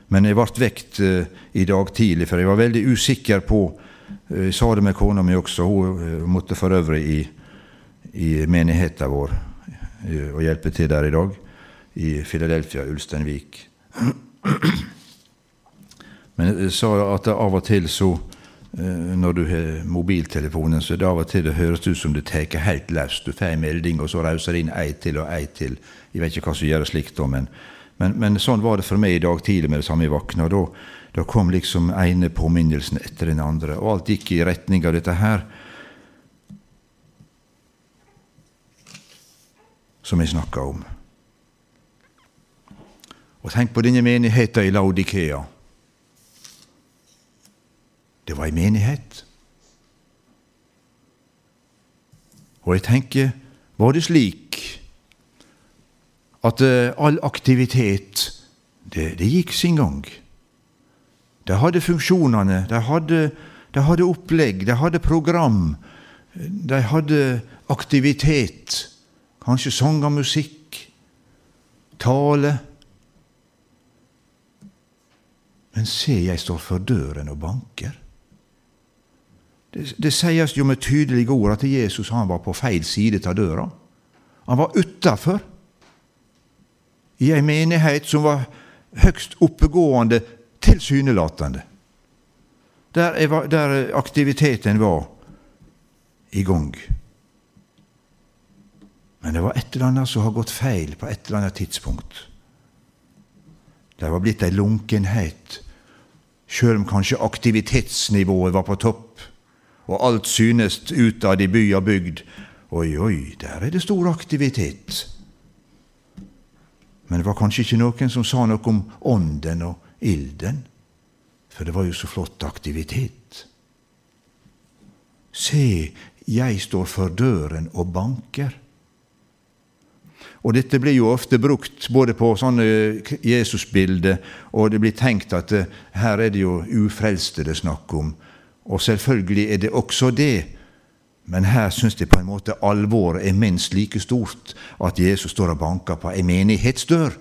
Men jeg ble vekt uh, i dag tidlig, for jeg var veldig usikker på uh, Jeg sa det med kona mi også. Hun uh, måtte for øvrig i, i menigheten vår og hjelpe til der i dag, i Philadelphia, Ulsteinvik. Men jeg sa at av og til så Eh, når du har mobiltelefonen, så det av og til det høres ut som det tar helt løst. Du får en melding, og så rauser det inn ei til og ei til. Jeg vet ikke hva som gjør det slikt, men, men, men, sånn var det for meg i dag tidlig med det samme jeg våkna. Da, da kom liksom ene påminnelsen etter den andre, og alt gikk i retning av dette her. Som jeg snakka om. Og tenk på denne menigheten i Laudikea. Det var ei menighet. Og jeg tenker, var det slik at uh, all aktivitet, det, det, gikk sin gang? De hadde funksjonene, de hadde, de hadde opplegg, de hadde program, de hadde aktivitet. Kanskje sanger, musikk, tale. Men se, jeg står for døren og banker. Det, det sies jo med tydelige ord at Jesus han var på feil side av døra. Han var utafor, i ei menighet som var høgst oppegående, tilsynelatende. Der, der aktiviteten var i gang. Men det var et eller annet som har gått feil på et eller annet tidspunkt. Det var blitt ei lunkenhet, sjøl om kanskje aktivitetsnivået var på topp og alt synes utad i by og bygd. Oi, oi, der er det stor aktivitet. Men det var kanskje ikke noen som sa noe om ånden og ilden, for det var jo så flott aktivitet. Se, jeg står for døren og banker. Og Dette blir jo ofte brukt både på sånne Jesusbilder, og det blir tenkt at eh, her er det jo ufrelste det er snakk om. Og selvfølgelig er det også det. Men her syns jeg på en måte alvoret er minst like stort, at Jesus står og banker på ei menighetsdør.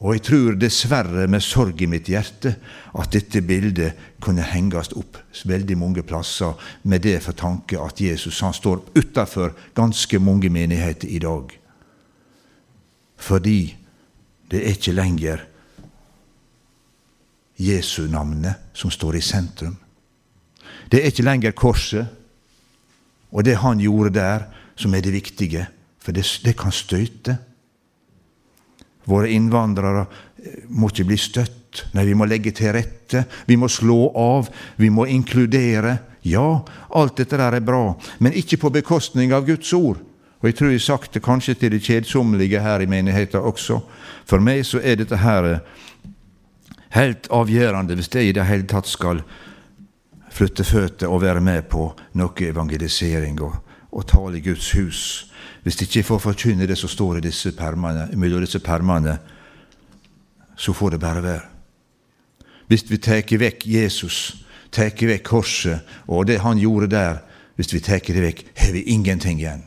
Og jeg tror dessverre med sorg i mitt hjerte at dette bildet kunne henges opp veldig mange plasser med det for tanke at Jesus han står utafor ganske mange menigheter i dag. Fordi det er ikke lenger Jesu navnet som står i sentrum. Det er ikke lenger korset og det han gjorde der, som er det viktige, for det, det kan støyte. Våre innvandrere eh, må ikke bli støtt. Nei, vi må legge til rette. Vi må slå av. Vi må inkludere. Ja, alt dette der er bra, men ikke på bekostning av Guds ord. Og jeg tror jeg har sagt det kanskje til det kjedsommelige her i menigheten også. For meg så er dette her eh, helt avgjørende hvis det i det hele tatt skal flytte føtter og være med på noe evangelisering og, og tale i Guds hus. Hvis ikke får forkynne det som står i disse permene, mellom disse permene, så får det bare være. Hvis vi tar vekk Jesus, tar vekk korset og det han gjorde der, hvis vi tar det vekk, har vi ingenting igjen.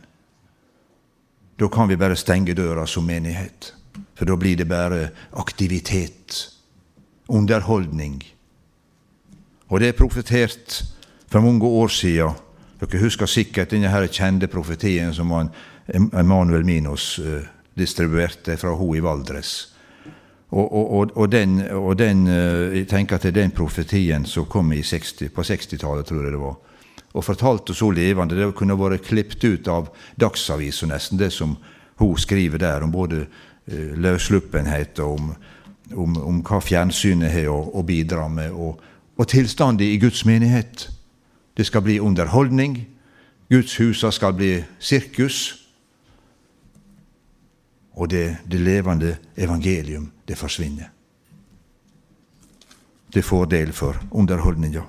Da kan vi bare stenge døra som menighet, for da blir det bare aktivitet, underholdning. Og det er profetert for mange år siden. Dere husker sikkert denne her kjente profetien som Emanuel Minos uh, distribuerte fra henne i Valdres. Og, og, og, den, og den, uh, jeg tenker er den profetien som kom 60, på 60-tallet, tror jeg det var, og fortalte så levende. Det kunne vært klippet ut av Dagsavisen, nesten, det som hun skriver der, om både uh, løssluppenhet og om, om, om, hva fjernsynet har å bidra med, og, og tilstanden i Guds menighet. Det skal bli underholdning. Guds huser skal bli sirkus. Og det, det levende evangelium, det forsvinner. Det får del for underholdninga.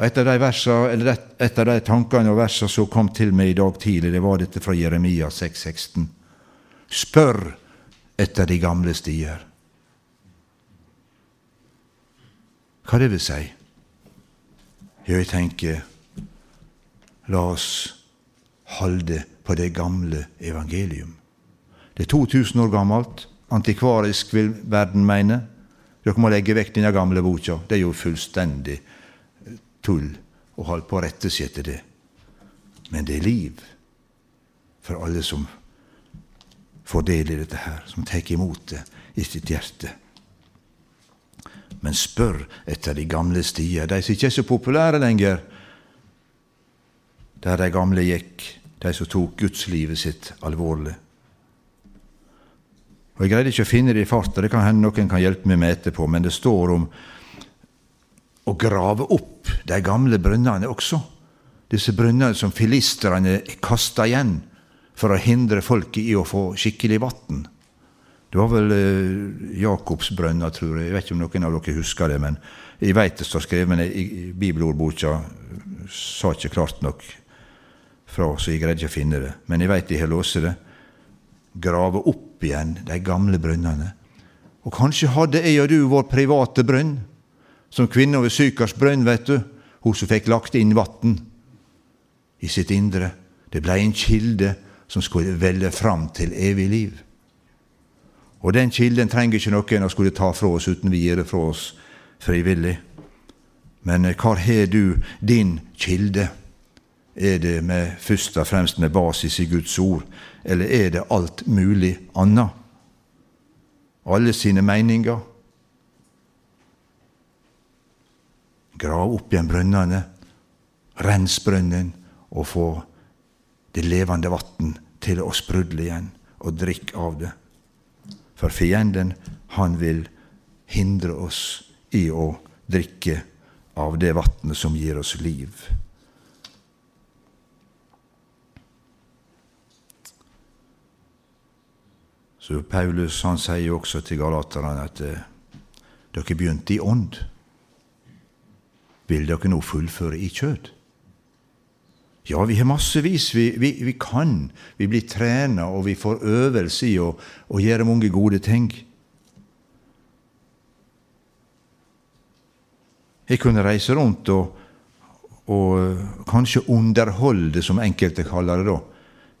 Og Et av de, versa, eller et de tankene og versene som kom til meg i dag tidlig, det var dette fra Jeremia 6,16. Spør etter de gamle stier. Hva det vil si? Jeg tenker la oss holde på det gamle evangelium. Det er 2000 år gammelt. Antikvarisk vil verden mene. Dere må legge vekk denne gamle boka. Det er jo fullstendig tull å holde på å rette seg etter det. Men det er liv for alle som får del i dette her, som tar imot det i sitt hjerte men spør etter de gamle stier, de som ikke er så populære lenger, der de gamle gikk, de som tok gudslivet sitt alvorlig. Og Jeg greide ikke å finne det i farta, det kan hende noen kan hjelpe meg med etterpå, men det står om å grave opp de gamle brønnene også. Disse brønnene som filistrene kasta igjen for å hindre folket i å få skikkelig vann. Det var vel eh, Jakobsbrønna, tror jeg. Jeg vet ikke om noen av dere husker det, men jeg vet det står skrevet i bibelordboka. Sa ikke klart nok fra, så jeg greide ikke å finne det. Men jeg vet de har låst det. Grave opp igjen de gamle brønnene. Og kanskje hadde jeg og du vår private brønn, som kvinna ved Sykars brønn, vet du. Hun som fikk lagt inn vann i sitt indre. Det blei en kilde som skulle velle fram til evig liv. Og den kilden trenger ikke noen å skulle ta fra oss uten vi gir det fra oss frivillig. Men eh, hvor har du din kilde? Er det med, først og fremst med basis i Guds ord, eller er det alt mulig annet? Alle sine meninger? Grav opp igjen brønnene, rens brønnen, og få det levende vann til å sprudle igjen, og drikk av det. For fienden, han vil hindre oss i å drikke av det vannet som gir oss liv. Så Paulus han sier jo også til galaterne at eh, dere begynte i ånd. Vil dere nå fullføre i kjød? Ja, vi har massevis. Vi, vi, vi kan. Vi blir trena, og vi får øvelse i å, å gjøre mange gode ting. Jeg kunne reise rundt og, og eh, kanskje underholde, som enkelte kaller det da.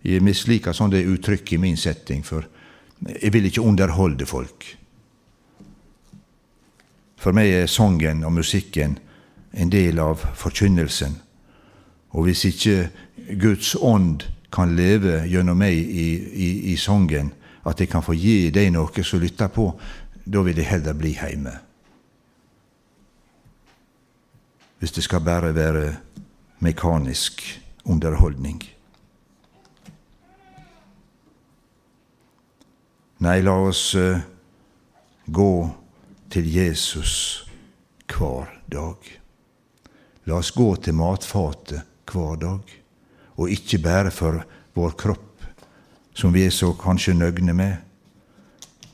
Jeg misliker sånn det uttrykk i min setting, for jeg vil ikke underholde folk. For meg er sangen og musikken en del av forkynnelsen. Og hvis ikke Guds ånd kan leve gjennom meg i, i, i sangen, at jeg kan få gi deg noe som lytter på, da vil jeg heller bli hjemme. Hvis det skal bare være mekanisk underholdning. Nei, la oss uh, gå til Jesus hver dag. La oss gå til matfatet hver dag, og ikke bare for vår kropp, som vi er så kanskje nøgne med,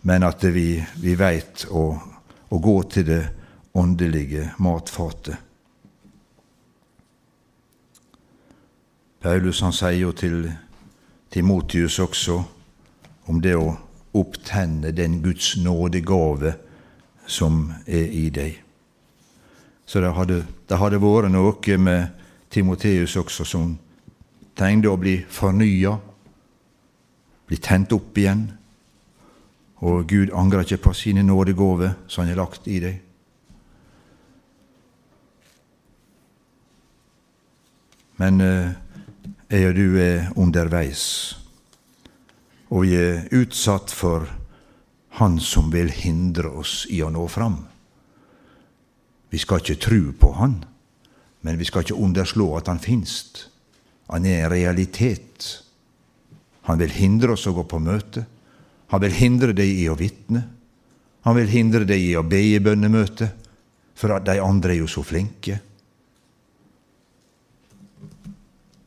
men at vi, vi veit å, å gå til det åndelige matfatet. Paulus han sier jo til Timotius også om det å opptenne den Guds nådegave som er i deg. Så det hadde, det hadde vært noe med Timoteus også som trengte å bli fornya, bli tent opp igjen. Og Gud angrer ikke på sine nådegaver som Han har lagt i deg. Men eh, jeg og du er underveis, og vi er utsatt for Han som vil hindre oss i å nå fram. Vi skal ikke tru på Han, men vi skal ikke underslå at Han finst. Han er en realitet. Han vil hindre oss å gå på møte. Han vil hindre deg i å vitne. Han vil hindre deg i å be i bønnemøte, for de andre er jo så flinke.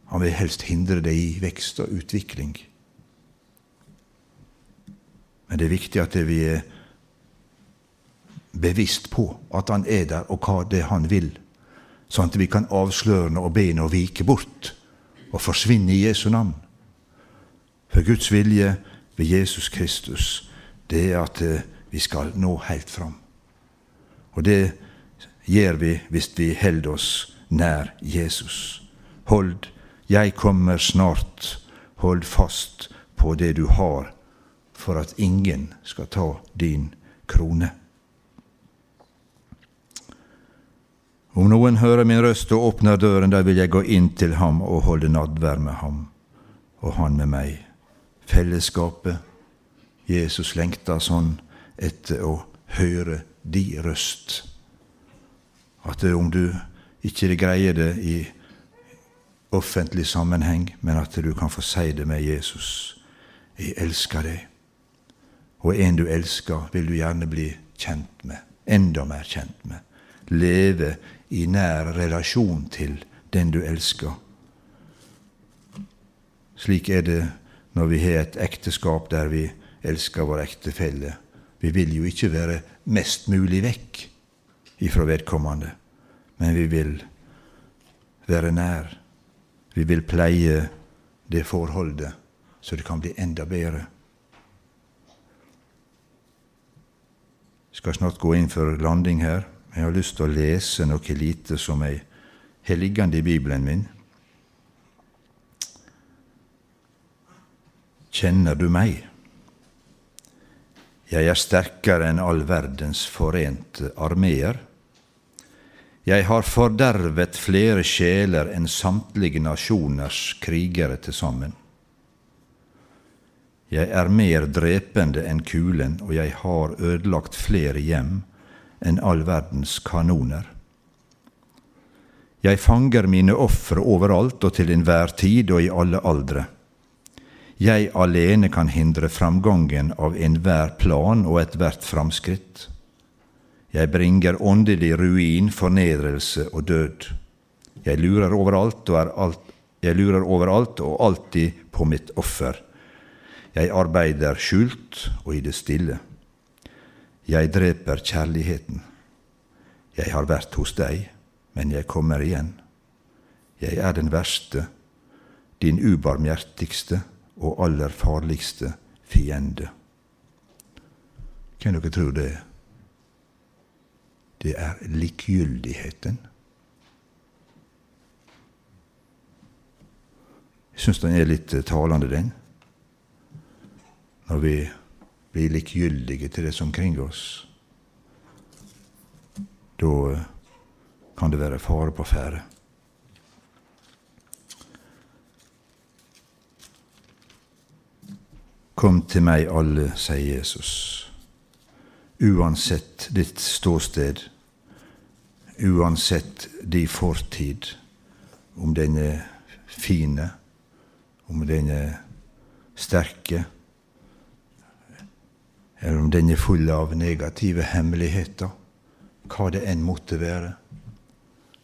Han vil helst hindre deg i vekst og utvikling. Men det er viktig at vi er bevisst på at han er der, og hva det er han vil, sånn at vi kan avsløre og be og vike bort og forsvinne i Jesu navn. For Guds vilje ved Jesus Kristus, det er at eh, vi skal nå helt fram. Og det gjør vi hvis vi holder oss nær Jesus. Hold, jeg kommer snart. Hold fast på det du har, for at ingen skal ta din krone. Om noen hører min røst og åpner døren, da vil jeg gå inn til ham og holde nadvær med ham, og han med meg. Fellesskapet. Jesus lengter sånn etter å høre di røst. At om du ikke greier det i offentlig sammenheng, men at du kan få si det med Jesus. Jeg elsker deg. Og en du elsker, vil du gjerne bli kjent med. Enda mer kjent med. Leve i nær relasjon til den du elsker. Slik er det når vi har et ekteskap der vi elsker vår ektefelle. Vi vil jo ikke være mest mulig vekk ifra vedkommende, men vi vil være nær. Vi vil pleie det forholdet så det kan bli enda bedre. Jeg skal snart gå inn for landing her. Jeg har lyst til å lese noe lite som jeg har liggende i Bibelen min. Kjenner du meg? Jeg er sterkere enn all verdens forente armeer. Jeg har fordervet flere sjeler enn samtlige nasjoners krigere til sammen. Jeg er mer drepende enn kulen, og jeg har ødelagt flere hjem enn all verdens kanoner. Jeg fanger mine ofre overalt og til enhver tid og i alle aldre. Jeg alene kan hindre framgangen av enhver plan og ethvert framskritt. Jeg bringer åndelig ruin, fornedrelse og død. Jeg lurer overalt og, er alt, jeg lurer overalt og alltid på mitt offer. Jeg arbeider skjult og i det stille. Jeg dreper kjærligheten. Jeg har vært hos deg, men jeg kommer igjen. Jeg er den verste, din ubarmhjertigste og aller farligste fiende. Hvem dere tror det? Det er likegyldigheten. Jeg syns den er litt talende, den. Når vi bli likegyldige til det som omkring oss, da kan det være fare på ferde. Kom til meg alle, sier Jesus, uansett ditt ståsted, uansett di fortid, om den er fine, om den er sterke, eller om den er full av negative hemmeligheter, hva det enn måtte være.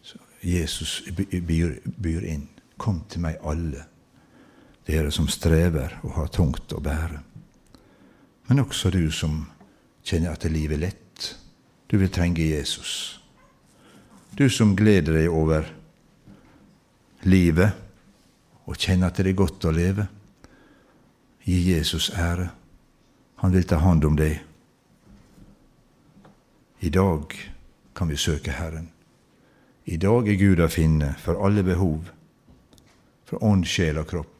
Så Jesus byr, byr inn. Kom til meg, alle, dere som strever og har tungt å bære. Men også du som kjenner at livet er lett. Du vil trenge Jesus. Du som gleder deg over livet og kjenner at det er godt å leve. Gi Jesus ære. Han vil ta hånd om deg. I dag kan vi søke Herren. I dag er Gud å finne for alle behov, for ånd, sjel og kropp.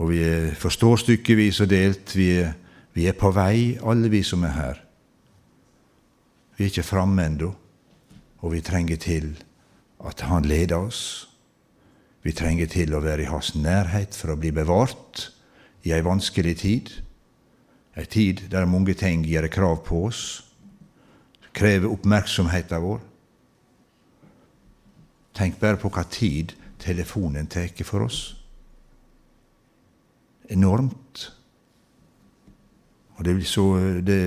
Og vi forstår stykkevis og delt. Vi er, vi er på vei, alle vi som er her. Vi er ikke framme ennå, og vi trenger til at Han leder oss. Vi trenger til å være i hans nærhet for å bli bevart i ei vanskelig tid. Ei tid der mange ting gjør krav på oss, krever oppmerksomheten vår. Tenk bare på hva tid telefonen tar for oss. Enormt. Og det blir så, det,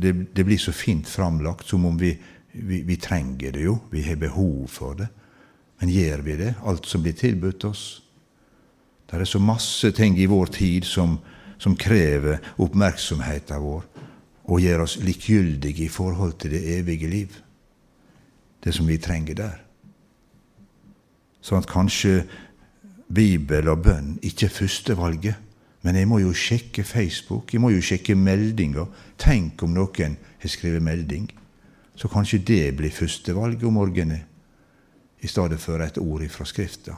det, det blir så fint framlagt, som om vi, vi, vi trenger det jo. Vi har behov for det. Men gjør vi det, alt som blir tilbudt oss? Det er så masse ting i vår tid som, som krever oppmerksomheten vår og gjør oss likegyldige i forhold til det evige liv. Det som vi trenger der. Sånn at kanskje Bibel og bønn ikke er førstevalget, men jeg må jo sjekke Facebook, jeg må jo sjekke meldinger. Tenk om noen har skrevet melding. Så kanskje det blir førstevalget om morgenen i stedet for et ord ifra Skrifta.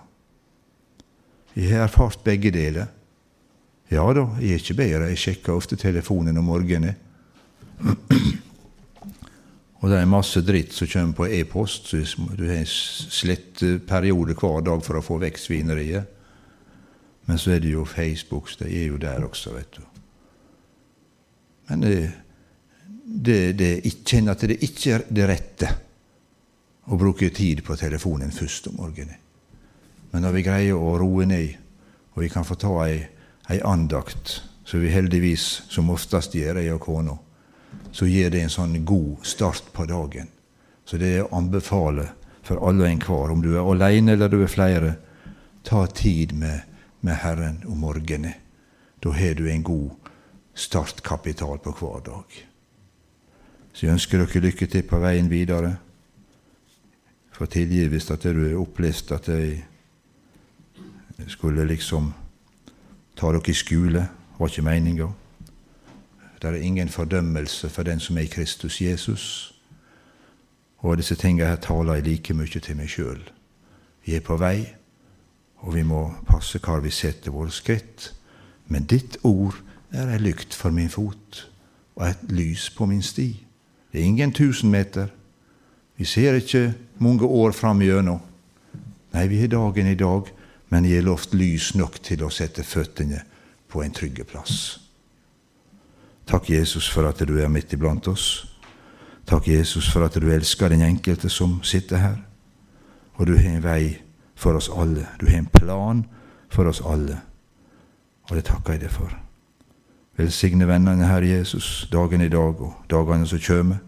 Jeg har erfart begge deler. Ja da, jeg er ikke bedre. Jeg sjekker ofte telefonen om morgenen. Og det er masse dritt som kommer på e-post. Du har en slett periode hver dag for å få vekk svineriet. Men så er det jo Facebook. Det er jo der også, vet du. Men det, det, det, jeg kjenner at det ikke er det rette å bruke tid på telefonen først om morgenen. Men når vi greier å roe ned, og vi kan få ta ei, ei andakt, som vi heldigvis som oftest gjør, jeg og kona, så gir det en sånn god start på dagen. Så det er å anbefale for alle og enhver, om du er alene eller du er flere, ta tid med, med Herren om morgenen. Da har du en god startkapital på hver dag. Så jeg ønsker dere lykke til på veien videre For tilgi hvis at du har opplevd at jeg skulle liksom ta dere i skole. Var ikke meninga. Det er ingen fordømmelse for den som er i Kristus Jesus. Og disse tingene her taler jeg like mye til meg sjøl. Vi er på vei, og vi må passe hvor vi setter våre skritt. Men ditt ord er ei lykt for min fot og et lys på min sti. Det er ingen tusen meter. Vi ser ikke mange år fram igjennom. Nei, vi har dagen i dag, men er lovt lys nok til å sette føttene på en trygge plass. Takk, Jesus, for at du er midt iblant oss. Takk, Jesus, for at du elsker den enkelte som sitter her. Og du har en vei for oss alle. Du har en plan for oss alle. Og det takker jeg deg for. Velsigne vennene, Herre Jesus, dagen i dag og dagene som kommer.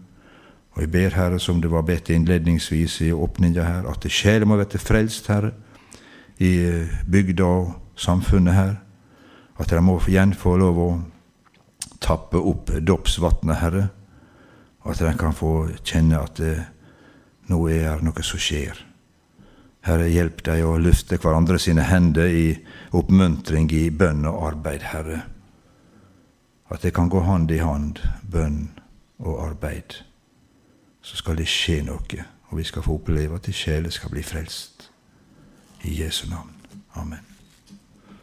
Og jeg ber, Herre, som det var bedt innledningsvis i åpninga her, at sjeler må bli frelst, Herre, i eh, bygda og samfunnet her. At de må igjen få lov å tappe opp dåpsvatnet, Herre. Og at de kan få kjenne at det, eh, nå er noe som skjer. Herre, hjelp dem å løfte hverandre sine hender i oppmuntring i bønn og arbeid, Herre. At det kan gå hand i hand, bønn og arbeid så skal det skje noe, og vi skal få oppleve at de sjeler skal bli frelst. I Jesu navn. Amen.